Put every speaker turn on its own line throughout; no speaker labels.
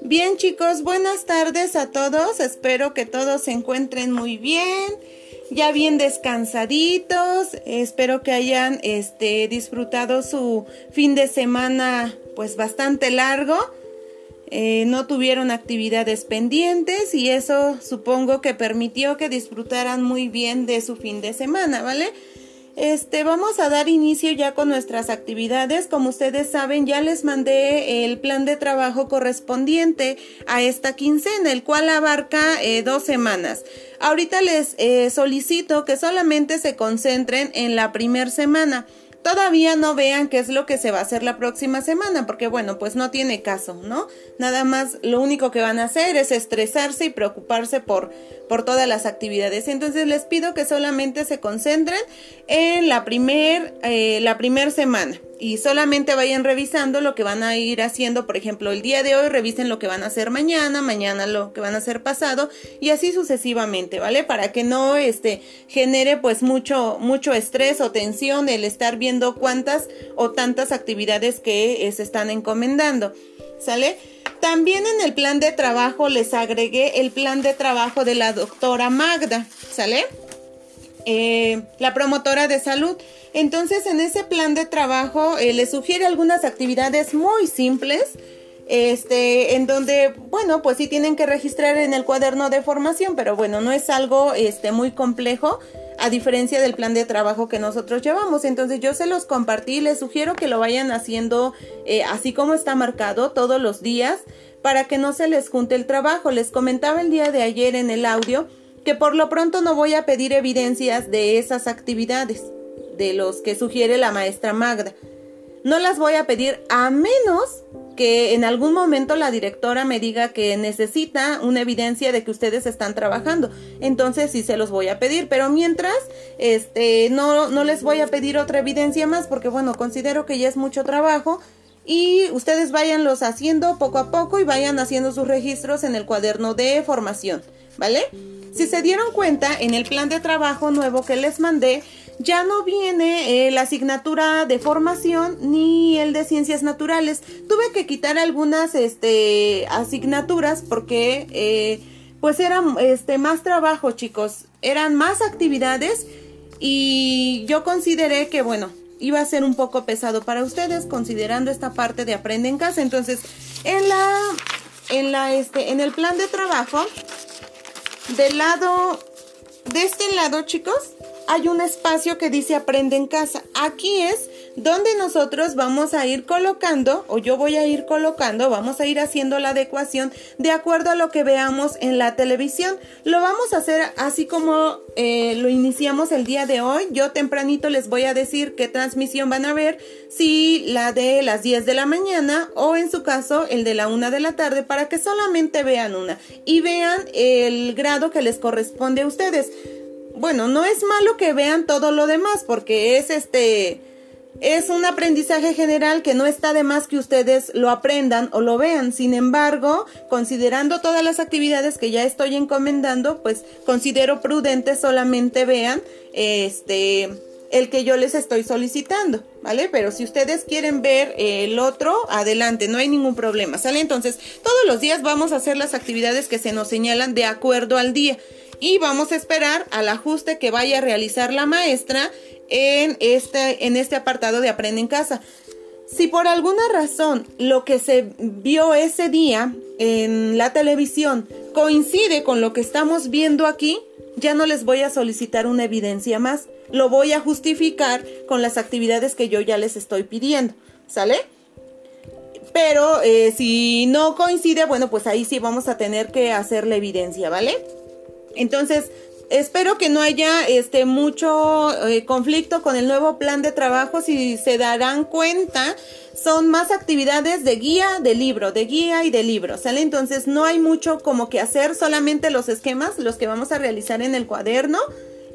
Bien chicos, buenas tardes a todos. Espero que todos se encuentren muy bien, ya bien descansaditos. Espero que hayan este, disfrutado su fin de semana pues bastante largo. Eh, no tuvieron actividades pendientes y eso supongo que permitió que disfrutaran muy bien de su fin de semana, ¿vale? Este, vamos a dar inicio ya con nuestras actividades. Como ustedes saben, ya les mandé el plan de trabajo correspondiente a esta quincena, el cual abarca eh, dos semanas. Ahorita les eh, solicito que solamente se concentren en la primera semana todavía no vean qué es lo que se va a hacer la próxima semana, porque bueno, pues no tiene caso, ¿no? Nada más lo único que van a hacer es estresarse y preocuparse por, por todas las actividades. Entonces les pido que solamente se concentren en la primer, eh, la primer semana y solamente vayan revisando lo que van a ir haciendo, por ejemplo, el día de hoy revisen lo que van a hacer mañana, mañana lo que van a hacer pasado y así sucesivamente, ¿vale? Para que no este genere pues mucho mucho estrés o tensión el estar viendo cuántas o tantas actividades que se están encomendando. ¿Sale? También en el plan de trabajo les agregué el plan de trabajo de la doctora Magda, ¿sale? Eh, la promotora de salud. Entonces, en ese plan de trabajo eh, le sugiere algunas actividades muy simples, este, en donde, bueno, pues sí tienen que registrar en el cuaderno de formación, pero bueno, no es algo, este, muy complejo, a diferencia del plan de trabajo que nosotros llevamos. Entonces, yo se los compartí, les sugiero que lo vayan haciendo eh, así como está marcado todos los días, para que no se les junte el trabajo. Les comentaba el día de ayer en el audio que por lo pronto no voy a pedir evidencias de esas actividades de los que sugiere la maestra Magda. No las voy a pedir a menos que en algún momento la directora me diga que necesita una evidencia de que ustedes están trabajando. Entonces sí se los voy a pedir, pero mientras este no no les voy a pedir otra evidencia más porque bueno, considero que ya es mucho trabajo y ustedes váyanlos haciendo poco a poco y vayan haciendo sus registros en el cuaderno de formación, ¿vale? Si se dieron cuenta, en el plan de trabajo nuevo que les mandé, ya no viene eh, la asignatura de formación ni el de ciencias naturales. Tuve que quitar algunas este, asignaturas porque eh, pues era este, más trabajo, chicos. Eran más actividades y yo consideré que, bueno, iba a ser un poco pesado para ustedes considerando esta parte de aprende en casa. Entonces, en la, en la, este, en el plan de trabajo, del lado, de este lado, chicos, hay un espacio que dice aprende en casa. Aquí es donde nosotros vamos a ir colocando, o yo voy a ir colocando, vamos a ir haciendo la adecuación de acuerdo a lo que veamos en la televisión. Lo vamos a hacer así como eh, lo iniciamos el día de hoy. Yo tempranito les voy a decir qué transmisión van a ver, si la de las 10 de la mañana o en su caso el de la 1 de la tarde, para que solamente vean una y vean el grado que les corresponde a ustedes bueno, no es malo que vean todo lo demás porque es este es un aprendizaje general que no está de más que ustedes lo aprendan o lo vean. Sin embargo, considerando todas las actividades que ya estoy encomendando, pues considero prudente solamente vean este el que yo les estoy solicitando, ¿vale? Pero si ustedes quieren ver el otro, adelante, no hay ningún problema, ¿sale? Entonces, todos los días vamos a hacer las actividades que se nos señalan de acuerdo al día y vamos a esperar al ajuste que vaya a realizar la maestra en este, en este apartado de Aprende en Casa. Si por alguna razón lo que se vio ese día en la televisión coincide con lo que estamos viendo aquí, ya no les voy a solicitar una evidencia más. Lo voy a justificar con las actividades que yo ya les estoy pidiendo. ¿Sale? Pero eh, si no coincide, bueno, pues ahí sí vamos a tener que hacer la evidencia, ¿vale? Entonces, espero que no haya este mucho eh, conflicto con el nuevo plan de trabajo. Si se darán cuenta, son más actividades de guía, de libro, de guía y de libro, ¿sale? Entonces no hay mucho como que hacer, solamente los esquemas, los que vamos a realizar en el cuaderno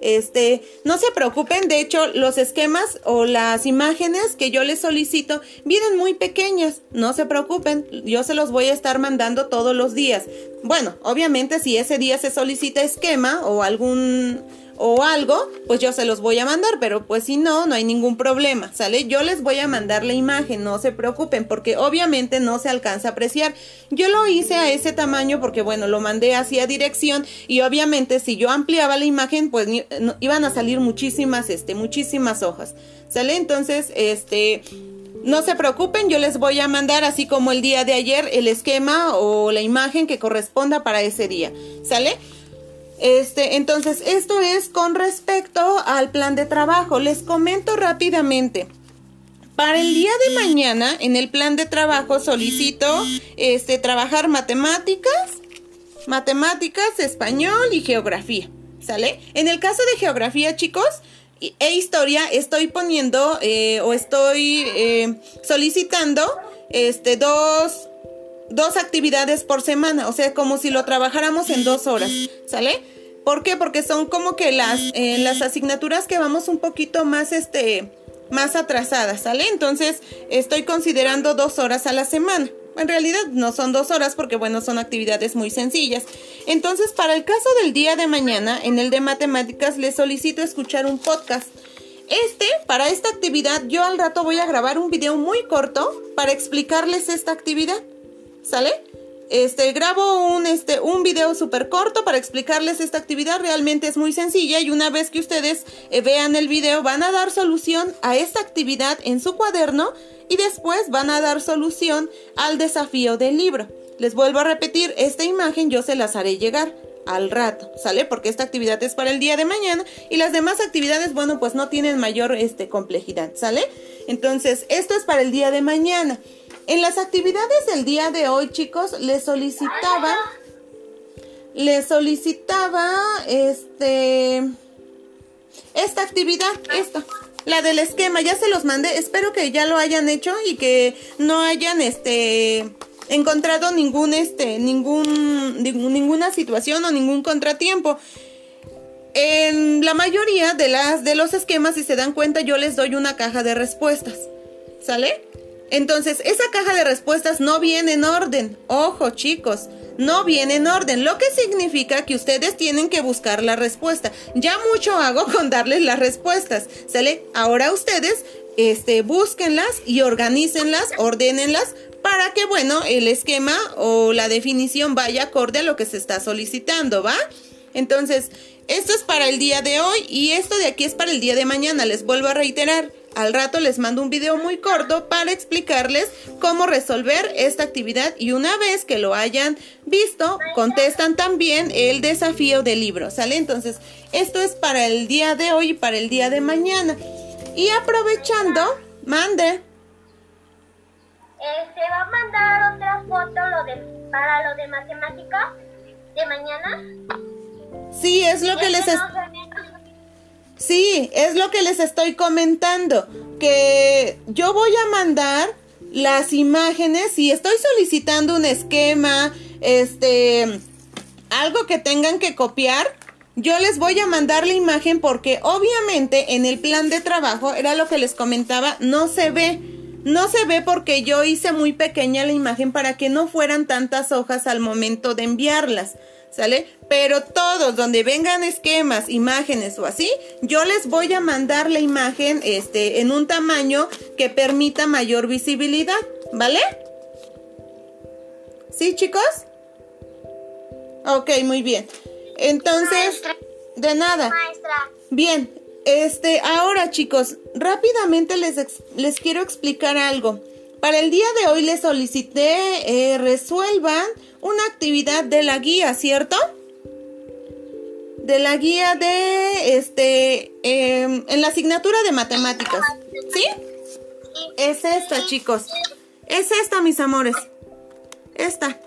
este, no se preocupen, de hecho, los esquemas o las imágenes que yo les solicito vienen muy pequeñas, no se preocupen, yo se los voy a estar mandando todos los días. Bueno, obviamente si ese día se solicita esquema o algún o algo, pues yo se los voy a mandar, pero pues si no, no hay ningún problema, ¿sale? Yo les voy a mandar la imagen, no se preocupen, porque obviamente no se alcanza a apreciar. Yo lo hice a ese tamaño porque, bueno, lo mandé así a dirección y obviamente si yo ampliaba la imagen, pues iban a salir muchísimas, este, muchísimas hojas, ¿sale? Entonces, este... No se preocupen, yo les voy a mandar así como el día de ayer el esquema o la imagen que corresponda para ese día. ¿Sale? Este, entonces, esto es con respecto al plan de trabajo. Les comento rápidamente. Para el día de mañana, en el plan de trabajo solicito este, trabajar matemáticas, matemáticas, español y geografía. ¿Sale? En el caso de geografía, chicos, e historia, estoy poniendo eh, o estoy eh, solicitando este, dos dos actividades por semana, o sea, como si lo trabajáramos en dos horas, ¿sale? ¿Por qué? Porque son como que las, eh, las asignaturas que vamos un poquito más, este, más atrasadas, ¿sale? Entonces, estoy considerando dos horas a la semana. En realidad no son dos horas porque, bueno, son actividades muy sencillas. Entonces, para el caso del día de mañana, en el de matemáticas, les solicito escuchar un podcast. Este, para esta actividad, yo al rato voy a grabar un video muy corto para explicarles esta actividad. ¿Sale? Este, grabo un, este, un video súper corto para explicarles esta actividad. Realmente es muy sencilla y una vez que ustedes eh, vean el video van a dar solución a esta actividad en su cuaderno y después van a dar solución al desafío del libro. Les vuelvo a repetir, esta imagen yo se las haré llegar al rato, ¿sale? Porque esta actividad es para el día de mañana y las demás actividades, bueno, pues no tienen mayor este, complejidad, ¿sale? Entonces, esto es para el día de mañana. En las actividades del día de hoy, chicos, les solicitaba, les solicitaba, este, esta actividad, esta, la del esquema, ya se los mandé, espero que ya lo hayan hecho y que no hayan, este, encontrado ningún, este, ningún, ninguna situación o ningún contratiempo. En la mayoría de las, de los esquemas, si se dan cuenta, yo les doy una caja de respuestas, ¿sale? Entonces, esa caja de respuestas no viene en orden. Ojo, chicos, no viene en orden, lo que significa que ustedes tienen que buscar la respuesta. Ya mucho hago con darles las respuestas, ¿sale? Ahora ustedes este búsquenlas y organícenlas, ordénenlas para que bueno, el esquema o la definición vaya acorde a lo que se está solicitando, ¿va? Entonces, esto es para el día de hoy y esto de aquí es para el día de mañana, les vuelvo a reiterar. Al rato les mando un video muy corto para explicarles cómo resolver esta actividad y una vez que lo hayan visto, contestan también el desafío del libro, ¿sale? Entonces, esto es para el día de hoy y para el día de mañana. Y aprovechando, mande.
¿Se va a mandar otra foto lo de, para lo de matemáticas de mañana?
Sí, es lo que les... Sí, es lo que les estoy comentando, que yo voy a mandar las imágenes y estoy solicitando un esquema, este, algo que tengan que copiar. Yo les voy a mandar la imagen porque obviamente en el plan de trabajo, era lo que les comentaba, no se ve. No se ve porque yo hice muy pequeña la imagen para que no fueran tantas hojas al momento de enviarlas. ¿Sale? Pero todos donde vengan esquemas, imágenes o así, yo les voy a mandar la imagen este, en un tamaño que permita mayor visibilidad, ¿vale? ¿Sí, chicos? Ok, muy bien. Entonces, de nada. Bien, este, ahora chicos, rápidamente les, les quiero explicar algo. Para el día de hoy les solicité eh, resuelvan una actividad de la guía, ¿cierto? De la guía de, este, em, en la asignatura de matemáticas. ¿Sí? Es esta, chicos. Es esta, mis amores. Esta.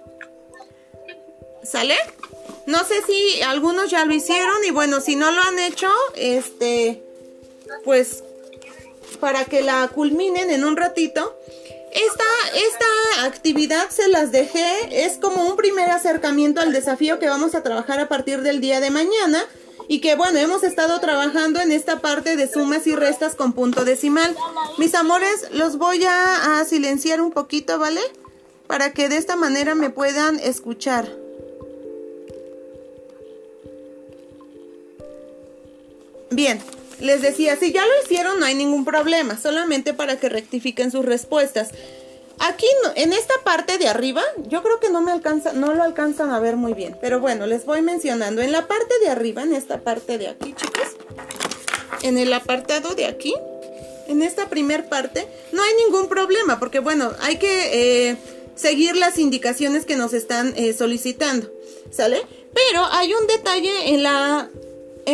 ¿Sale? No sé si algunos ya lo hicieron y bueno, si no lo han hecho, este, pues, para que la culminen en un ratito, esta, esta actividad se las dejé, es como un primer acercamiento al desafío que vamos a trabajar a partir del día de mañana y que bueno, hemos estado trabajando en esta parte de sumas y restas con punto decimal. Mis amores, los voy a, a silenciar un poquito, ¿vale? Para que de esta manera me puedan escuchar. Bien, les decía, si ya lo hicieron no hay ningún problema, solamente para que rectifiquen sus respuestas. Aquí en esta parte de arriba, yo creo que no me alcanza, no lo alcanzan a ver muy bien, pero bueno, les voy mencionando. En la parte de arriba, en esta parte de aquí, chicos, en el apartado de aquí, en esta primer parte, no hay ningún problema, porque bueno, hay que eh, seguir las indicaciones que nos están eh, solicitando, ¿sale? Pero hay un detalle en la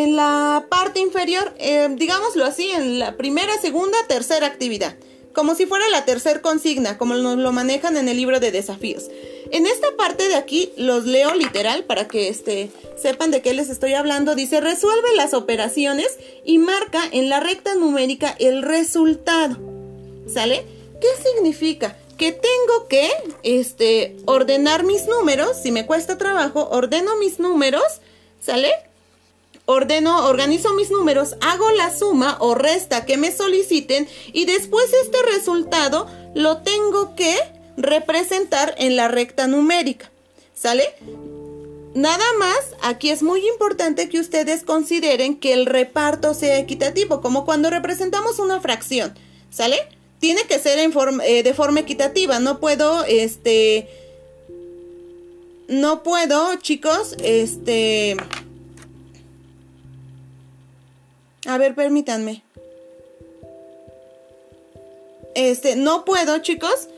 en la parte inferior, eh, digámoslo así, en la primera, segunda, tercera actividad, como si fuera la tercera consigna, como nos lo manejan en el libro de desafíos. En esta parte de aquí los leo literal para que este, sepan de qué les estoy hablando. Dice, resuelve las operaciones y marca en la recta numérica el resultado. ¿Sale? ¿Qué significa? Que tengo que este, ordenar mis números. Si me cuesta trabajo, ordeno mis números. ¿Sale? Ordeno, organizo mis números, hago la suma o resta que me soliciten y después este resultado lo tengo que representar en la recta numérica. ¿Sale? Nada más, aquí es muy importante que ustedes consideren que el reparto sea equitativo, como cuando representamos una fracción, ¿sale? Tiene que ser eh, de forma equitativa, no puedo, este, no puedo, chicos, este, A ver, permítanme. Este, no puedo, chicos.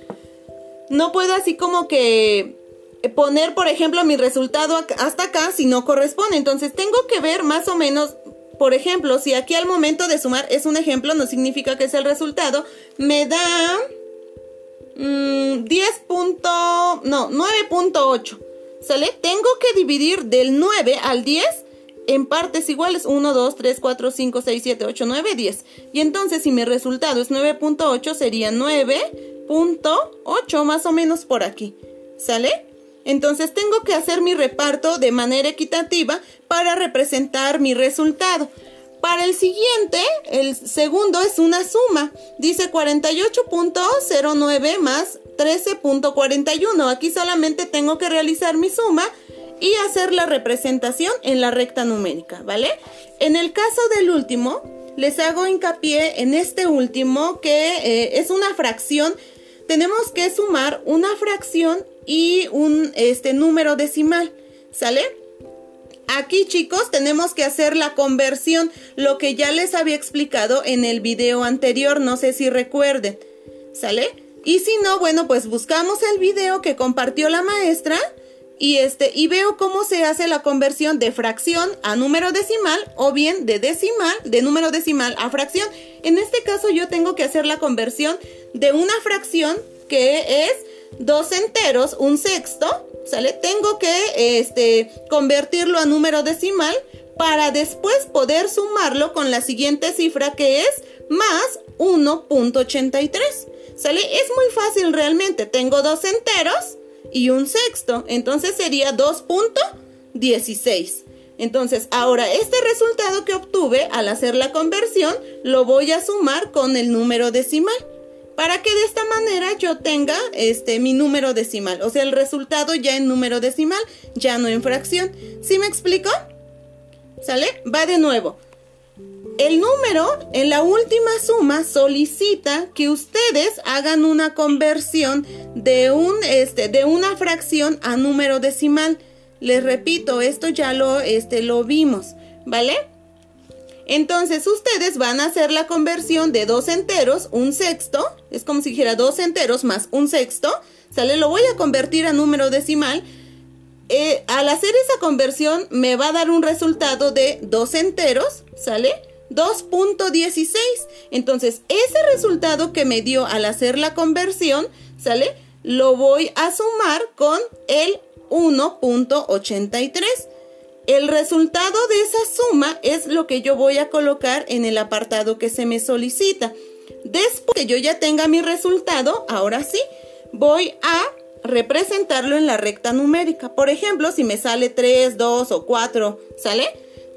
No puedo así como que poner, por ejemplo, mi resultado hasta acá si no corresponde. Entonces, tengo que ver más o menos, por ejemplo, si aquí al momento de sumar es un ejemplo, no significa que es el resultado, me da 10. Mm, no, 9.8. ¿Sale? Tengo que dividir del 9 al 10 en partes iguales 1, 2, 3, 4, 5, 6, 7, 8, 9, 10. Y entonces si mi resultado es 9.8 sería 9.8 más o menos por aquí. ¿Sale? Entonces tengo que hacer mi reparto de manera equitativa para representar mi resultado. Para el siguiente, el segundo es una suma. Dice 48.09 más 13.41. Aquí solamente tengo que realizar mi suma y hacer la representación en la recta numérica, ¿vale? En el caso del último, les hago hincapié en este último que eh, es una fracción. Tenemos que sumar una fracción y un este, número decimal, ¿sale? Aquí chicos tenemos que hacer la conversión, lo que ya les había explicado en el video anterior, no sé si recuerden, ¿sale? Y si no, bueno, pues buscamos el video que compartió la maestra y este y veo cómo se hace la conversión de fracción a número decimal o bien de decimal de número decimal a fracción. En este caso yo tengo que hacer la conversión de una fracción que es dos enteros, un sexto, ¿sale? Tengo que este convertirlo a número decimal para después poder sumarlo con la siguiente cifra que es más 1.83. ¿Sale? Es muy fácil realmente. Tengo dos enteros y un sexto. Entonces sería 2.16. Entonces, ahora este resultado que obtuve al hacer la conversión lo voy a sumar con el número decimal para que de esta manera yo tenga este mi número decimal, o sea, el resultado ya en número decimal, ya no en fracción. ¿Sí me explico? ¿Sale? Va de nuevo. El número en la última suma solicita que ustedes hagan una conversión de, un, este, de una fracción a número decimal. Les repito, esto ya lo, este, lo vimos, ¿vale? Entonces ustedes van a hacer la conversión de dos enteros, un sexto, es como si dijera dos enteros más un sexto, ¿sale? Lo voy a convertir a número decimal. Eh, al hacer esa conversión me va a dar un resultado de dos enteros, ¿sale? 2.16. Entonces, ese resultado que me dio al hacer la conversión, ¿sale? Lo voy a sumar con el 1.83. El resultado de esa suma es lo que yo voy a colocar en el apartado que se me solicita. Después que yo ya tenga mi resultado, ahora sí, voy a representarlo en la recta numérica. Por ejemplo, si me sale 3, 2 o 4, ¿sale?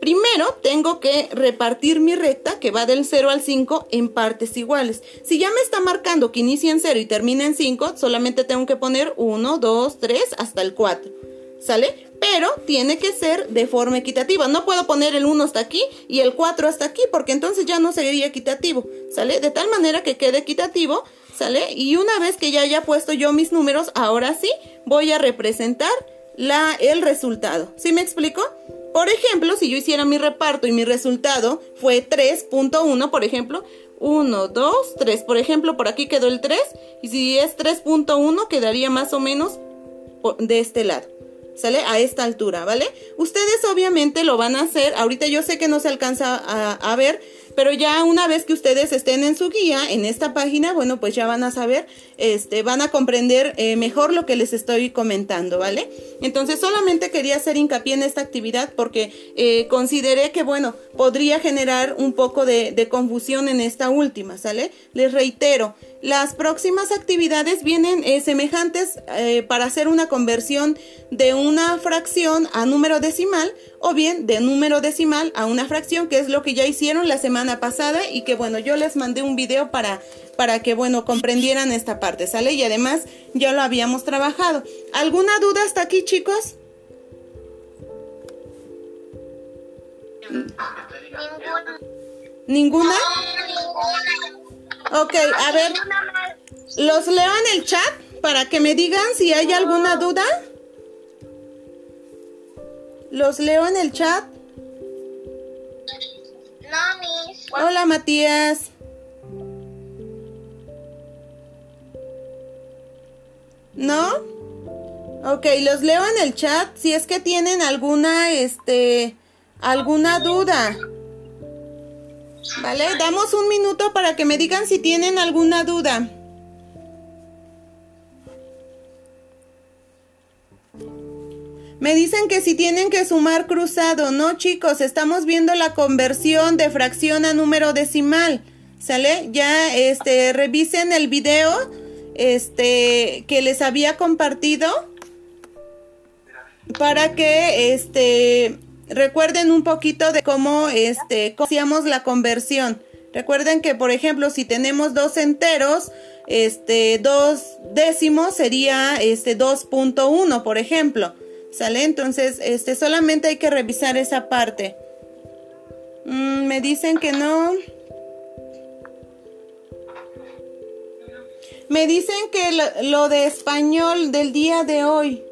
Primero tengo que repartir mi recta que va del 0 al 5 en partes iguales. Si ya me está marcando que inicia en 0 y termina en 5, solamente tengo que poner 1, 2, 3 hasta el 4. ¿sale? Pero tiene que ser de forma equitativa. No puedo poner el 1 hasta aquí y el 4 hasta aquí, porque entonces ya no sería equitativo, ¿sale? De tal manera que quede equitativo, ¿sale? Y una vez que ya haya puesto yo mis números, ahora sí voy a representar la, el resultado. ¿Sí me explico? Por ejemplo, si yo hiciera mi reparto y mi resultado fue 3.1, por ejemplo, 1, 2, 3. Por ejemplo, por aquí quedó el 3. Y si es 3.1, quedaría más o menos de este lado. ¿Sale? A esta altura, ¿vale? Ustedes obviamente lo van a hacer. Ahorita yo sé que no se alcanza a, a ver, pero ya una vez que ustedes estén en su guía, en esta página, bueno, pues ya van a saber, este, van a comprender eh, mejor lo que les estoy comentando, ¿vale? Entonces solamente quería hacer hincapié en esta actividad porque eh, consideré que, bueno, podría generar un poco de, de confusión en esta última, ¿sale? Les reitero, las próximas actividades vienen eh, semejantes eh, para hacer una conversión de una fracción a número decimal o bien de número decimal a una fracción, que es lo que ya hicieron la semana pasada y que bueno, yo les mandé un video para, para que bueno, comprendieran esta parte, ¿sale? Y además ya lo habíamos trabajado. ¿Alguna duda hasta aquí, chicos? ¿Ninguna? Ok, a ver, los leo en el chat para que me digan si hay alguna duda. Los leo en el chat. Hola, Matías. ¿No? Ok, los leo en el chat si es que tienen alguna, este, alguna duda. Vale, damos un minuto para que me digan si tienen alguna duda. Me dicen que si tienen que sumar cruzado, no chicos, estamos viendo la conversión de fracción a número decimal. ¿Sale? Ya este revisen el video este que les había compartido para que este recuerden un poquito de cómo este, hacíamos la conversión. Recuerden que, por ejemplo, si tenemos dos enteros, este, dos décimos sería este 2.1, por ejemplo. ¿Sale? Entonces, este, solamente hay que revisar esa parte. Mm, me dicen que no. Me dicen que lo de español del día de hoy.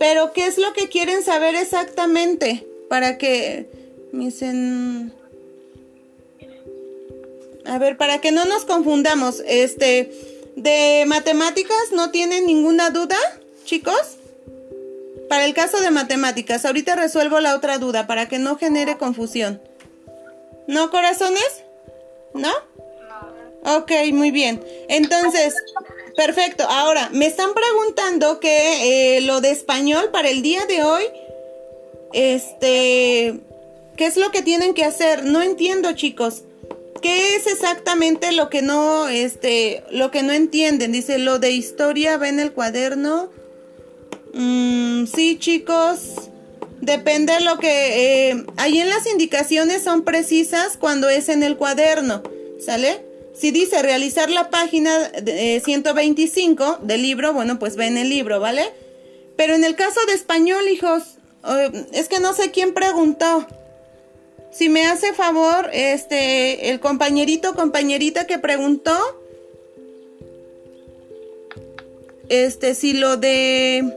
Pero, ¿qué es lo que quieren saber exactamente? Para que dicen... A ver, para que no nos confundamos, este, de matemáticas no tienen ninguna duda, chicos. Para el caso de matemáticas, ahorita resuelvo la otra duda para que no genere confusión. ¿No, corazones? ¿No? Ok, muy bien. Entonces, Perfecto. Ahora, me están preguntando que eh, lo de español para el día de hoy, este, ¿qué es lo que tienen que hacer? No entiendo, chicos. ¿Qué es exactamente lo que no, este, lo que no entienden? Dice, lo de historia va en el cuaderno. Mm, sí, chicos. Depende de lo que... Eh, ahí en las indicaciones son precisas cuando es en el cuaderno. ¿Sale? Si dice realizar la página 125 eh, del libro, bueno, pues ve en el libro, ¿vale? Pero en el caso de español, hijos, es que no sé quién preguntó. Si me hace favor, este, el compañerito, compañerita que preguntó, este, si lo de,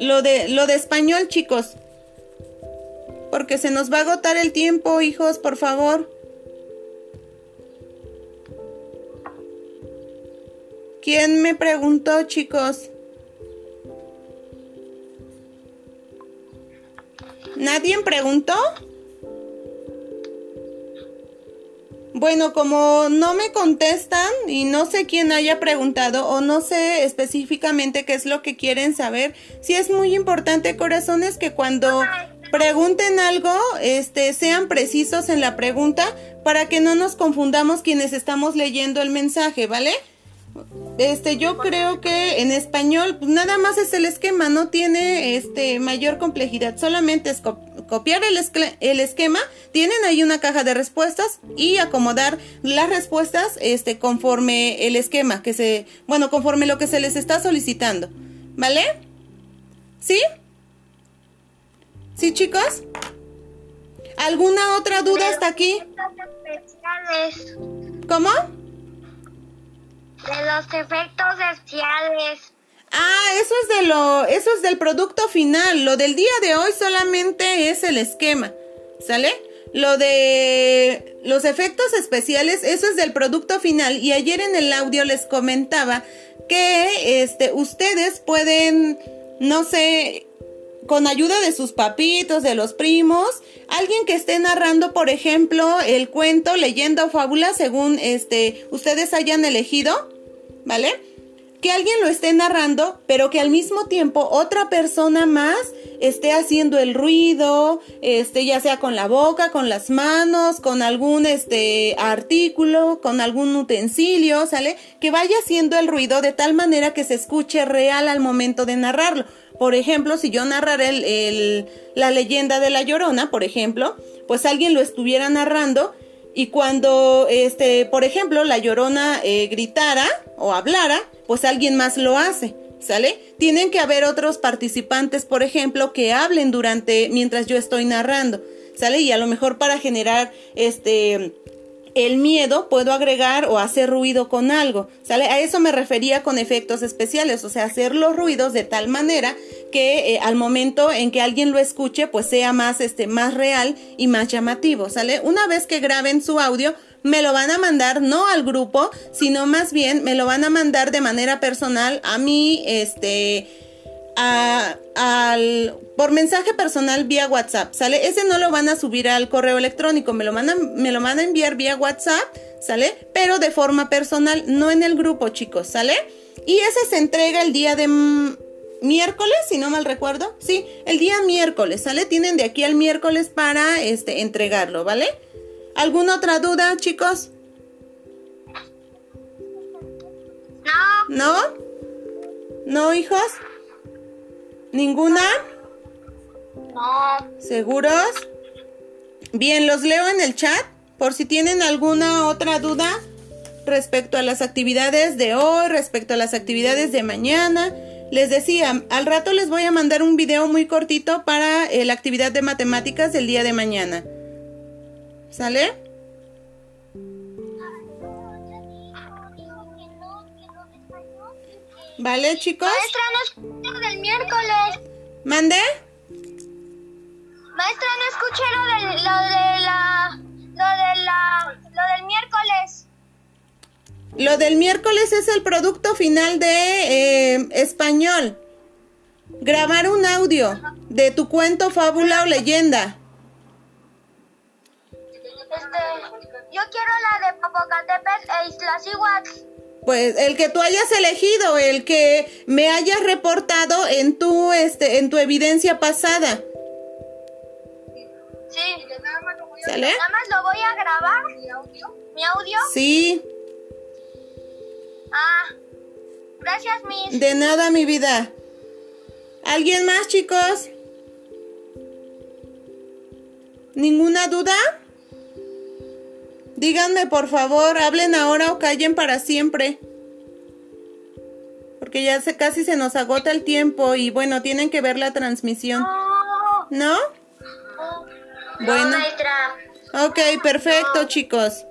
lo de, lo de español, chicos, porque se nos va a agotar el tiempo, hijos, por favor. ¿Quién me preguntó, chicos? ¿Nadie preguntó? Bueno, como no me contestan y no sé quién haya preguntado o no sé específicamente qué es lo que quieren saber, sí es muy importante, corazones, que cuando pregunten algo, este, sean precisos en la pregunta para que no nos confundamos quienes estamos leyendo el mensaje, ¿vale? Este, yo creo que en español pues, nada más es el esquema, no tiene este mayor complejidad, solamente es copiar el, el, esquema, tienen ahí una caja de respuestas y acomodar las respuestas este conforme el esquema que se, bueno, conforme lo que se les está solicitando, ¿vale? ¿Sí? ¿Sí, chicos? ¿Alguna otra duda hasta aquí? ¿Cómo?
De los efectos especiales.
Ah, eso es de lo, eso es del producto final. Lo del día de hoy solamente es el esquema, ¿sale? Lo de los efectos especiales, eso es del producto final. Y ayer en el audio les comentaba que, este, ustedes pueden, no sé, con ayuda de sus papitos, de los primos, alguien que esté narrando, por ejemplo, el cuento, leyenda o fábula, según este, ustedes hayan elegido, ¿vale? Que alguien lo esté narrando, pero que al mismo tiempo otra persona más esté haciendo el ruido, este, ya sea con la boca, con las manos, con algún este artículo, con algún utensilio, ¿sale? Que vaya haciendo el ruido de tal manera que se escuche real al momento de narrarlo. Por ejemplo, si yo narrara el, la leyenda de la Llorona, por ejemplo, pues alguien lo estuviera narrando y cuando, este, por ejemplo, la Llorona eh, gritara o hablara, pues alguien más lo hace, ¿sale? Tienen que haber otros participantes, por ejemplo, que hablen durante, mientras yo estoy narrando, ¿sale? Y a lo mejor para generar este el miedo puedo agregar o hacer ruido con algo, ¿sale? A eso me refería con efectos especiales, o sea, hacer los ruidos de tal manera que eh, al momento en que alguien lo escuche, pues sea más, este, más real y más llamativo, ¿sale? Una vez que graben su audio, me lo van a mandar no al grupo, sino más bien me lo van a mandar de manera personal a mí, este, al, por mensaje personal vía WhatsApp, ¿sale? Ese no lo van a subir al correo electrónico, me lo, van a, me lo van a enviar vía WhatsApp, ¿sale? Pero de forma personal, no en el grupo, chicos, ¿sale? Y ese se entrega el día de miércoles, si no mal recuerdo. Sí, el día miércoles, ¿sale? Tienen de aquí al miércoles para este entregarlo, ¿vale? ¿Alguna otra duda, chicos?
No.
¿No? ¿No, hijos? ¿Ninguna?
No.
¿Seguros? Bien, los leo en el chat por si tienen alguna otra duda respecto a las actividades de hoy, respecto a las actividades de mañana. Les decía, al rato les voy a mandar un video muy cortito para eh, la actividad de matemáticas del día de mañana. ¿Sale? ¿Vale, chicos?
Maestra, no escuché lo del miércoles.
¿Mande?
Maestra, no escuché lo, del, lo de la... Lo de la... Lo del miércoles.
Lo del miércoles es el producto final de eh, español. Grabar un audio de tu cuento, fábula o leyenda.
Este... Yo quiero la de Popocatépetl e Iztaccíhuatl.
Pues el que tú hayas elegido, el que me hayas reportado en tu este en tu evidencia pasada.
Sí.
¿Sale?
Nada más lo voy a grabar. ¿Mi audio? ¿Mi audio?
Sí,
Ah. Gracias, Miss.
de nada, mi vida. ¿Alguien más, chicos? ¿Ninguna duda? Díganme, por favor, hablen ahora o callen para siempre. Porque ya se casi se nos agota el tiempo y bueno, tienen que ver la transmisión.
No.
¿No?
No,
Bueno. Ok, perfecto, chicos.